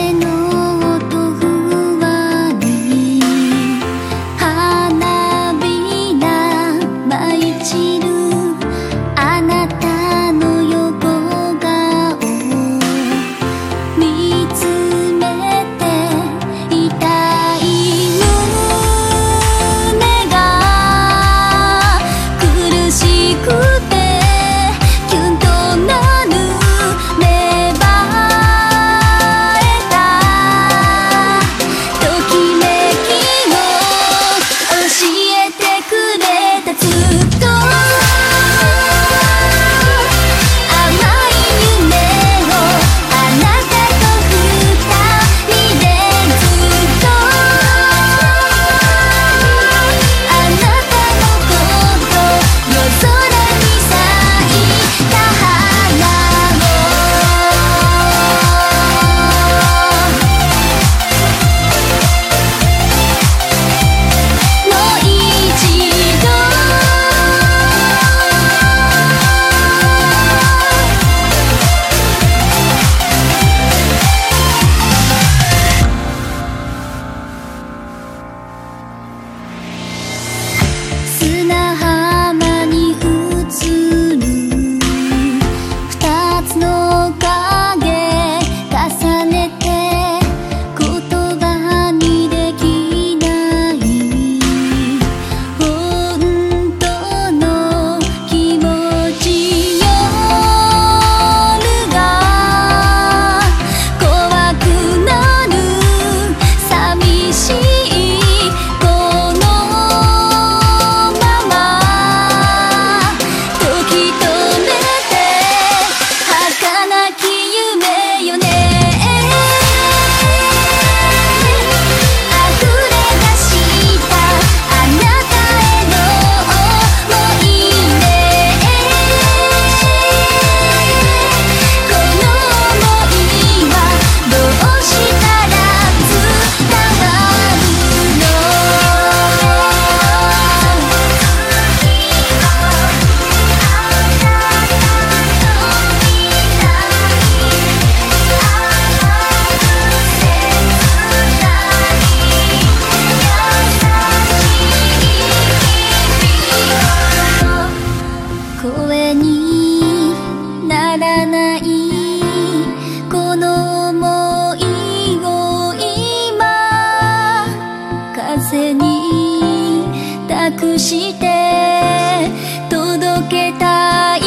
en un... らないこの想いを今風に託して届けたい